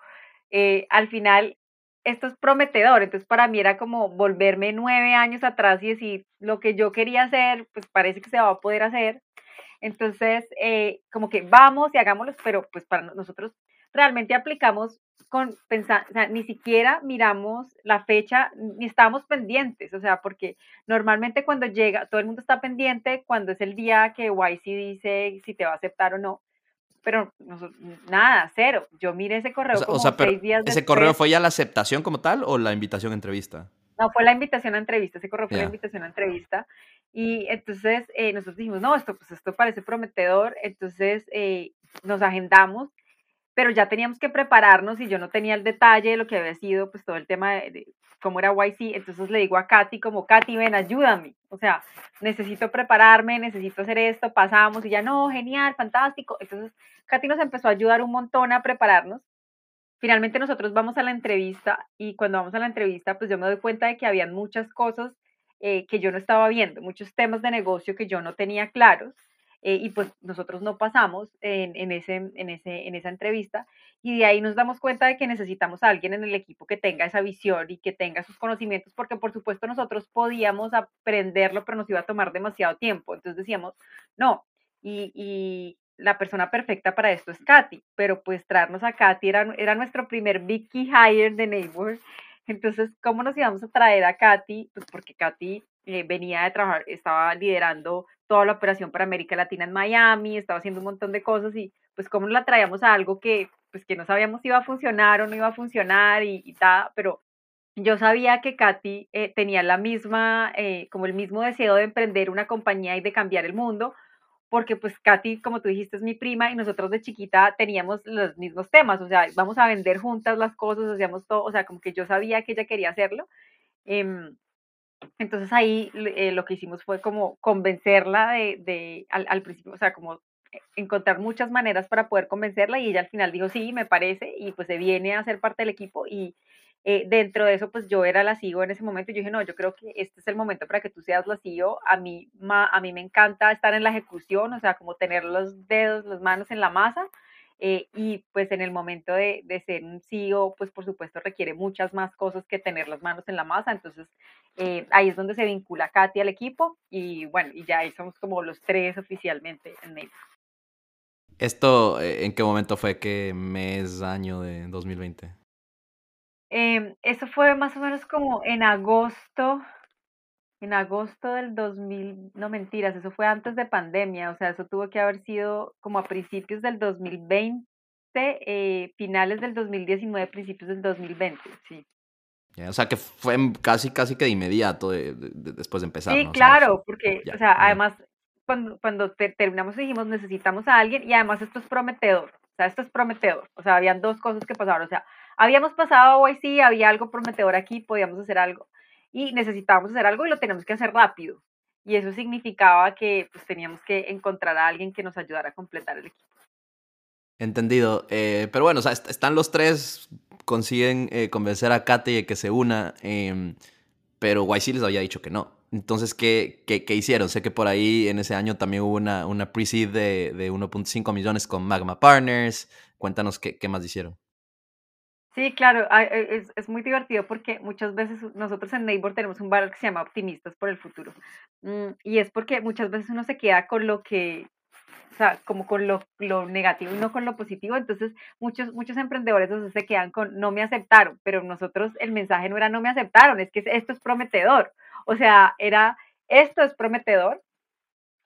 eh, al final esto es prometedor. Entonces para mí era como volverme nueve años atrás y decir lo que yo quería hacer, pues parece que se va a poder hacer. Entonces, eh, como que vamos y hagámoslo, pero pues para nosotros realmente aplicamos con pensar, o sea, ni siquiera miramos la fecha, ni estábamos pendientes, o sea, porque normalmente cuando llega, todo el mundo está pendiente cuando es el día que YC dice si te va a aceptar o no, pero nada, cero. Yo miré ese correo como seis días ¿Ese correo fue ya la aceptación como tal o la invitación a entrevista? No, fue la invitación a entrevista, ese correo fue la invitación a entrevista. Y entonces eh, nosotros dijimos, no, esto, pues esto parece prometedor, entonces eh, nos agendamos, pero ya teníamos que prepararnos y yo no tenía el detalle de lo que había sido, pues todo el tema de, cómo era YC, entonces le digo a Katy como, Katy, ven, ayúdame, o sea, necesito prepararme, necesito hacer esto, pasamos y ya, no, genial, fantástico. Entonces, Katy nos empezó a ayudar un montón a prepararnos. Finalmente nosotros vamos a la entrevista y cuando vamos a la entrevista, pues yo me doy cuenta de que habían muchas cosas eh, que yo no estaba viendo, muchos temas de negocio que yo no tenía claros. Eh, y pues nosotros no pasamos en, en, ese, en, ese, en esa entrevista y de ahí nos damos cuenta de que necesitamos a alguien en el equipo que tenga esa visión y que tenga sus conocimientos, porque por supuesto nosotros podíamos aprenderlo, pero nos iba a tomar demasiado tiempo. Entonces decíamos, no, y, la persona perfecta para esto es Katy, pero pues traernos a Katy era, era nuestro primer big key hire de Neighbor entonces, ¿cómo nos íbamos a traer a Katy? Pues porque Katy eh, venía de trabajar, estaba liderando toda la operación para América Latina en Miami, estaba haciendo un montón de cosas y pues cómo la traíamos a algo que pues que no sabíamos si iba a funcionar o no iba a funcionar y, y pero yo sabía que Katy eh, tenía la misma, eh, como el mismo deseo de emprender una compañía y de cambiar el mundo, porque pues Katy, como tú dijiste, es mi prima y nosotros de chiquita teníamos los mismos temas, o sea, vamos a vender juntas las cosas, hacíamos todo, o sea, como que yo sabía que ella quería hacerlo. Em, entonces ahí eh, lo que hicimos fue como convencerla de, de al, al, principio, o sea, como encontrar muchas maneras para poder convencerla y ella al final dijo, sí, me parece, y pues se viene a ser parte del equipo y Eh, dentro de eso, pues yo era la CEO en ese momento y yo dije, no, yo creo que este es el momento para que tú seas la CEO. A mí, a mí me encanta estar en la ejecución, o sea, como tener los dedos, las manos en la masa. Eh, y pues en el momento de, de, ser un CEO, pues por supuesto requiere muchas más cosas que tener las manos en la masa. Entonces eh, ahí es donde se vincula Katy al equipo y bueno, y ya ahí somos como los tres oficialmente en Neighbor. ¿Esto en qué momento fue? ¿Qué mes, año de 2020? Em, eso fue más o menos como en agosto, en agosto del 2000, no mentiras, eso fue antes de pandemia, o sea, eso tuvo que haber sido como a principios del 2020, eh, finales del 2019, principios del 2020, sí. o sea, que fue casi, casi que de inmediato después de empezar. Sí, claro, porque, o sea, además, cuando, cuando terminamos dijimos, necesitamos a alguien y además esto es prometedor, o sea, esto es prometedor, o sea, habían dos cosas que pasaron, o sea, habíamos pasado hoy sí, había algo prometedor aquí, podíamos hacer algo y necesitábamos hacer algo y lo tenemos que hacer rápido. Y eso significaba que pues, teníamos que encontrar a alguien que nos ayudara a completar el equipo. Entendido. Eh, pero bueno, están los tres, consiguen eh, convencer a Kate de que se una, eh, pero YC les había dicho que no. Entonces, ¿qué, ¿qué, qué, hicieron? Sé que por ahí en ese año también hubo una, una pre-seed de, de 1.5 millones con Magma Partners. Cuéntanos qué, qué más hicieron. Sí, claro, e, es, es, muy divertido porque muchas veces nosotros en Neighbor tenemos un valor que se llama optimistas por el futuro. Mm, y es porque muchas veces uno se queda con lo que, o sea, como con lo, lo negativo y no con lo positivo. Entonces, muchos, muchos emprendedores se quedan con no me aceptaron, pero nosotros el mensaje no era no me aceptaron, es que esto es prometedor. O sea, era esto es prometedor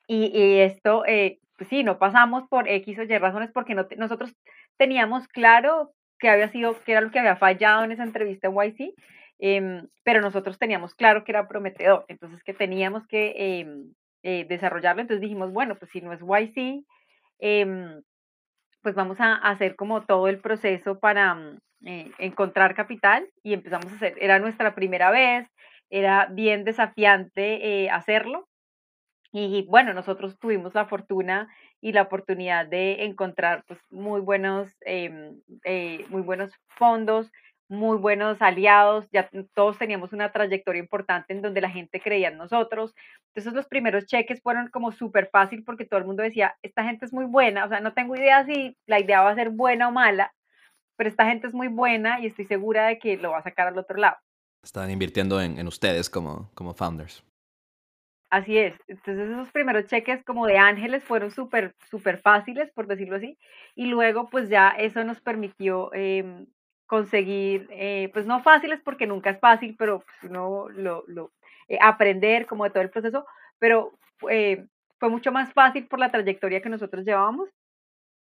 y, y esto, eh, pues sí, no pasamos por X o Y razones porque no nosotros teníamos claro que había sido, que era lo que había fallado en esa entrevista en YC, em, pero nosotros teníamos claro que era prometedor, entonces que teníamos que em, eh, desarrollarlo, entonces dijimos, bueno, pues si no es YC, em, pues vamos a hacer como todo el proceso para mm, eh, encontrar capital y empezamos a hacer, era nuestra primera vez, era bien desafiante eh, hacerlo, y bueno, nosotros tuvimos la fortuna y la oportunidad de encontrar pues, muy, buenos, em, eh, muy buenos fondos, muy buenos aliados, ya todos teníamos una trayectoria importante en donde la gente creía en nosotros. Entonces los primeros cheques fueron como súper fácil porque todo el mundo decía, esta gente es muy buena, o sea, no tengo idea si la idea va a ser buena o mala, pero esta gente es muy buena y estoy segura de que lo va a sacar al otro lado. Están invirtiendo en, en ustedes como, como founders. Así es. Entonces esos primeros cheques como de ángeles fueron súper, súper fáciles, por decirlo así. Y luego pues ya eso nos permitió em, conseguir, eh, pues no fáciles porque nunca es fácil, pero pues, uno lo, lo eh, aprender como de todo el proceso, pero fue mucho más fácil por la trayectoria que nosotros llevábamos.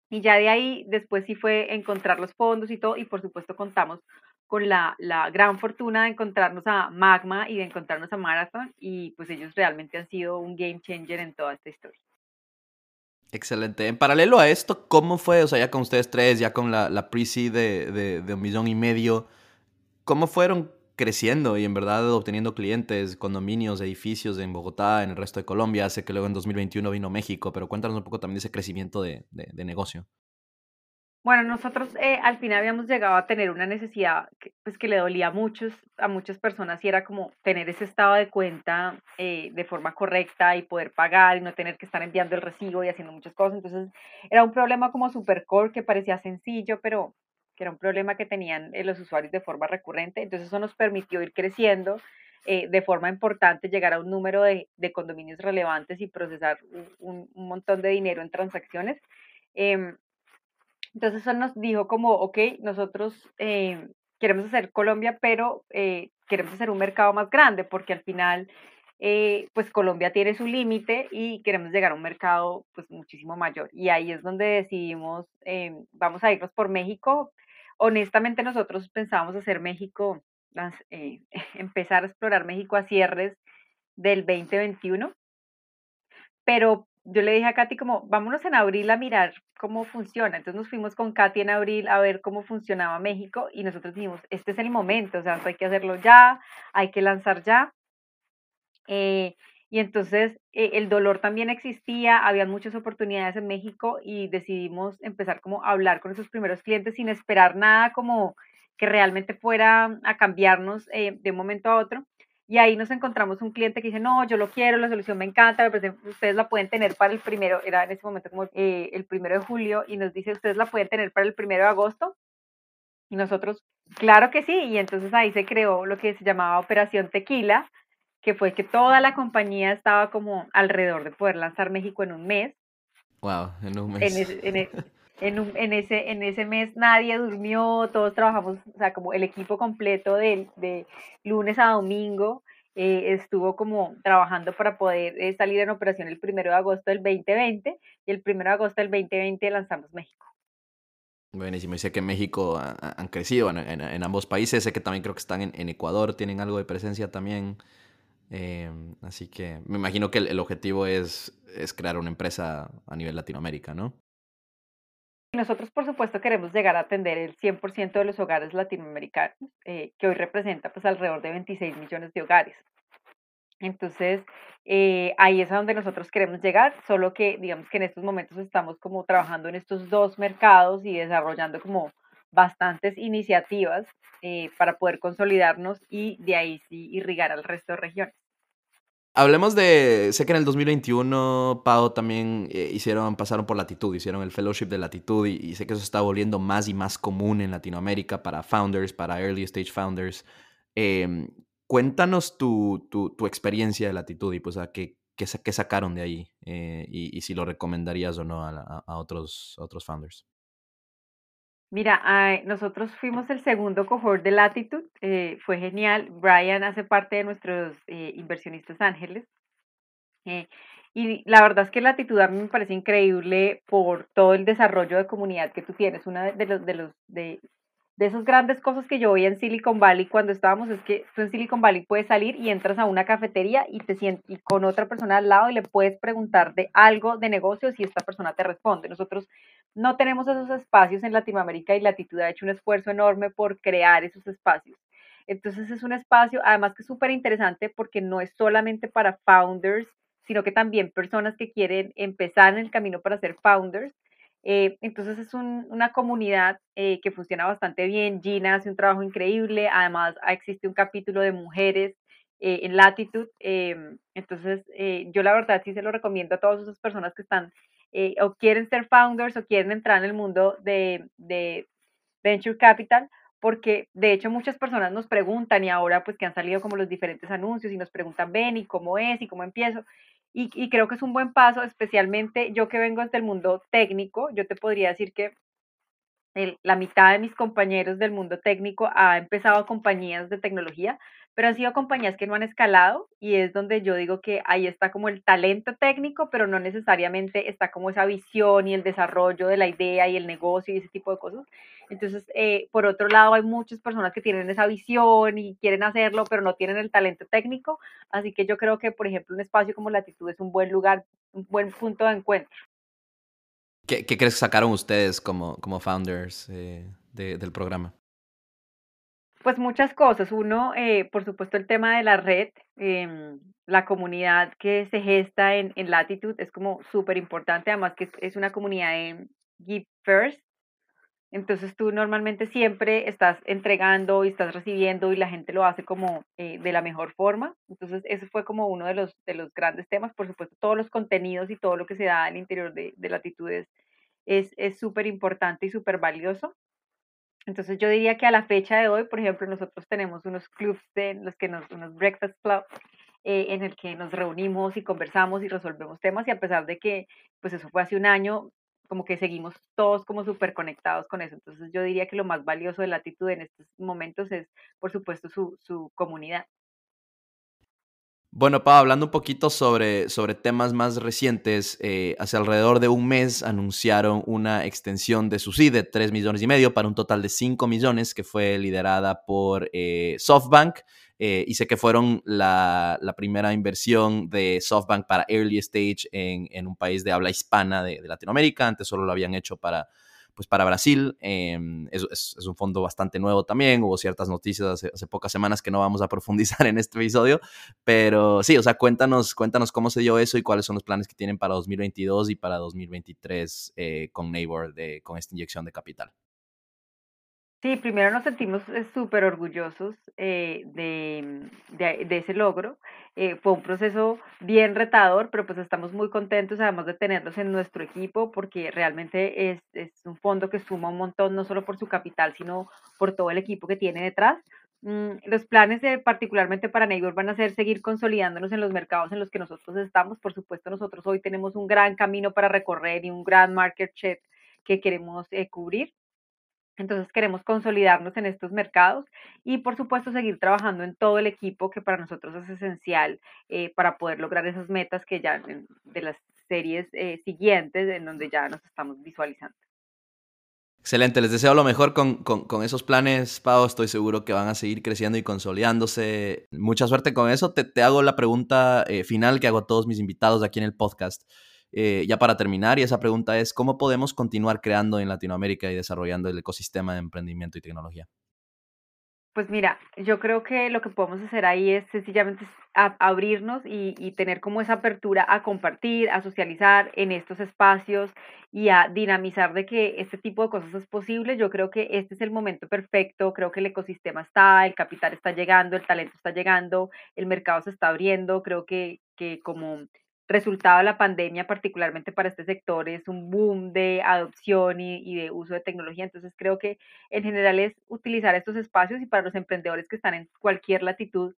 Y ya de ahí después sí fue encontrar los fondos y todo, y por supuesto contamos con la, la, gran fortuna de encontrarnos a Magma y de encontrarnos a Marathon y pues ellos realmente han sido un game changer en toda esta historia. Excelente. En paralelo a esto, ¿cómo fue, o sea, ya con ustedes tres, ya con la, la pre-seed de, de, un millón y medio, cómo fueron creciendo y en verdad obteniendo clientes, condominios, edificios en Bogotá, en el resto de Colombia? Sé que luego en 2021 vino México, pero cuéntanos un poco también ese crecimiento de, de negocio. Bueno, nosotros eh, al final habíamos llegado a tener una necesidad que, pues, que le dolía a, muchos, a muchas personas y era como tener ese estado de cuenta eh, de forma correcta y poder pagar y no tener que estar enviando el recibo y haciendo muchas cosas. Entonces era un problema como super core que parecía sencillo, pero que era un problema que tenían eh, los usuarios de forma recurrente. Entonces eso nos permitió ir creciendo de forma importante, llegar a un número de, de condominios relevantes y procesar un, un, montón de dinero en transacciones. Em, entonces eso nos dijo como, ok, nosotros eh, queremos hacer Colombia, pero eh, queremos hacer un mercado más grande porque al final, eh, pues Colombia tiene su límite y queremos llegar a un mercado pues muchísimo mayor. Y ahí es donde decidimos, vamos a irnos por México. Honestamente nosotros pensábamos hacer México, [LAUGHS] empezar a explorar México a cierres del 2021, pero yo le dije a Katy como, vámonos en abril a mirar cómo funciona. Entonces nos fuimos con Katy en abril a ver cómo funcionaba México y nosotros dijimos, este es el momento, o sea, hay que hacerlo ya, hay que lanzar ya. Eh, y entonces eh, el dolor también existía, había muchas oportunidades en México y decidimos empezar como a hablar con esos primeros clientes sin esperar nada como que realmente fuera a cambiarnos eh, de un momento a otro. Y ahí nos encontramos un cliente que dice, no, yo lo quiero, la solución me encanta, ustedes la pueden tener para el primero, era en ese momento como eh, el primero de julio, y nos dice, ustedes la pueden tener para el primero de agosto. Y nosotros, claro que sí, y entonces ahí se creó lo que se llamaba Operación Tequila, que fue que toda la compañía estaba como alrededor de poder lanzar México en un mes. Wow, en un mes. En, en, en, ese, en ese mes nadie durmió, todos trabajamos, o sea, como el equipo completo de, de lunes a domingo eh, estuvo como trabajando para poder eh, salir en operación el primero de agosto del 2020 y el primero de agosto del 2020 lanzamos México. Buenísimo, y sé que en México han crecido en, en, ambos países, sé que también creo que están en, Ecuador, tienen algo de presencia también, eh, así que me imagino que el, el objetivo es, es crear una empresa a nivel Latinoamérica, ¿no? Nosotros, por supuesto, queremos llegar a atender el 100% de los hogares latinoamericanos, eh, que hoy representa pues alrededor de 26 millones de hogares. Entonces, eh, ahí es a donde nosotros queremos llegar, solo que digamos que en estos momentos estamos como trabajando en estos dos mercados y desarrollando como bastantes iniciativas eh, para poder consolidarnos y de ahí sí irrigar al resto de regiones. Hablemos de, sé que en el 2021, Pau, también eh, hicieron, pasaron por Latitud, hicieron el fellowship de Latitud y, sé que eso está volviendo más y más común en Latinoamérica para founders, para early stage founders. Em, cuéntanos tu, tu, tu, experiencia de Latitud y pues a qué, qué, qué sacaron de ahí eh, y, y, si lo recomendarías o no a, a, otros, a otros founders. Mira, nosotros fuimos el segundo cohort de Latitude, eh, fue genial. Brian hace parte de nuestros eh, inversionistas ángeles. Eh, y la verdad es que Latitude a mí me parece increíble por todo el desarrollo de comunidad que tú tienes. Una de los, de los de de esas grandes cosas que yo veía en Silicon Valley cuando estábamos es que tú en Silicon Valley puedes salir y entras a una cafetería y te sientes y con otra persona al lado y le puedes preguntar de algo de negocios y esta persona te responde. Nosotros no tenemos esos espacios en Latinoamérica y Latitud ha hecho un esfuerzo enorme por crear esos espacios. Entonces es un espacio, además que es súper interesante porque no es solamente para founders, sino que también personas que quieren empezar en el camino para ser founders eh, entonces es una comunidad eh, que funciona bastante bien. Gina hace un trabajo increíble. Además, existe un capítulo de mujeres eh, en Latitude. Em, entonces, yo la verdad sí se lo recomiendo a todas esas personas que están o quieren ser founders o quieren entrar en el mundo de, de venture capital porque de hecho muchas personas nos preguntan y ahora pues que han salido como los diferentes anuncios y nos preguntan, ven, ¿y cómo es? ¿Y cómo empiezo? Y, creo que es un buen paso, especialmente yo que vengo desde el mundo técnico, yo te podría decir que la mitad de mis compañeros del mundo técnico ha empezado compañías de tecnología, pero han sido compañías que no han escalado y es donde yo digo que ahí está como el talento técnico, pero no necesariamente está como esa visión y el desarrollo de la idea y el negocio y ese tipo de cosas. Entonces, eh, por otro lado, hay muchas personas que tienen esa visión y quieren hacerlo, pero no tienen el talento técnico. Así que yo creo que, por ejemplo, un espacio como Latitud es un buen lugar, un buen punto de encuentro. ¿Qué, qué crees que sacaron ustedes como, como founders eh, de, del programa? Pues muchas cosas. Uno, eh, por supuesto, el tema de la red, em, la comunidad que se gesta en, en Latitude es como súper importante, además que es, una comunidad de Give First. Entonces tú normalmente siempre estás entregando y estás recibiendo y la gente lo hace como eh, de la mejor forma. Entonces ese fue como uno de los, de los grandes temas. Por supuesto, todos los contenidos y todo lo que se da al interior de, de Latitude es súper importante y súper valioso. Entonces yo diría que a la fecha de hoy, por ejemplo, nosotros tenemos unos clubs de los que nos, unos breakfast clubs eh, en el que nos reunimos y conversamos y resolvemos temas y a pesar de que pues eso fue hace un año, como que seguimos todos como súper conectados con eso. Entonces yo diría que lo más valioso de Latitud en estos momentos es, por supuesto, su, su comunidad. Bueno, Pau, hablando un poquito sobre, sobre temas más recientes, eh, hace alrededor de un mes anunciaron una extensión de su seed de 3 millones y medio para un total de 5 millones que fue liderada por eh, SoftBank. Eh, y sé que fueron la, la, primera inversión de SoftBank para early stage en, en un país de habla hispana de Latinoamérica. Antes solo lo habían hecho para pues para Brasil. Em, es, un fondo bastante nuevo también. Hubo ciertas noticias hace, pocas semanas que no vamos a [LAUGHS] profundizar en este episodio. Pero sí, o sea, cuéntanos, cuéntanos cómo se dio eso y cuáles son los planes que tienen para 2022 y para 2023 eh, con Neighbor, de, con esta inyección de capital. Sí, primero nos sentimos eh, súper orgullosos eh, de, de, ese logro. Eh, fue un proceso bien retador, pero pues estamos muy contentos además de tenerlos en nuestro equipo porque realmente es, es un fondo que suma un montón, no solo por su capital, sino por todo el equipo que tiene detrás. Mm, los planes particularmente para Neighbor van a ser seguir consolidándonos en los mercados en los que nosotros estamos. Por supuesto, nosotros hoy tenemos un gran camino para recorrer y un gran market share que queremos cubrir entonces queremos consolidarnos en estos mercados y por supuesto seguir trabajando en todo el equipo que para nosotros es esencial eh, para poder lograr esas metas que ya de las series eh, siguientes en donde ya nos estamos visualizando. Excelente, les deseo lo mejor con, con, esos planes, Pau. Estoy seguro que van a seguir creciendo y consolidándose. Mucha suerte con eso. Te, te hago la pregunta eh, final que hago a todos mis invitados aquí en el podcast. Eh, ya para terminar, y esa pregunta es, ¿cómo podemos continuar creando en Latinoamérica y desarrollando el ecosistema de emprendimiento y tecnología? Pues mira, yo creo que lo que podemos hacer ahí es sencillamente abrirnos y, tener como esa apertura a compartir, a socializar en estos espacios y a dinamizar de que este tipo de cosas es posible. Yo creo que este es el momento perfecto, creo que el ecosistema está, el capital está llegando, el talento está llegando, el mercado se está abriendo, creo que, que como resultado de la pandemia, particularmente para este sector, es un boom de adopción y, de uso de tecnología. Entonces creo que en general es utilizar estos espacios y para los emprendedores que están en cualquier latitud,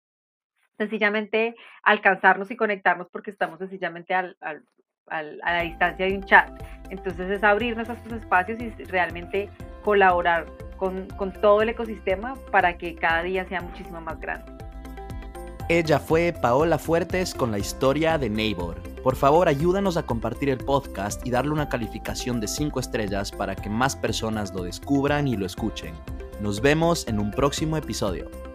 sencillamente alcanzarnos y conectarnos porque estamos sencillamente al, al, a la distancia de un chat. Entonces es abrirnos a estos espacios y realmente colaborar con, con todo el ecosistema para que cada día sea muchísimo más grande. Ella fue Paola Fuertes con la historia de Neighbor. Por favor, ayúdanos a compartir el podcast y darle una calificación de 5 estrellas para que más personas lo descubran y lo escuchen. Nos vemos en un próximo episodio.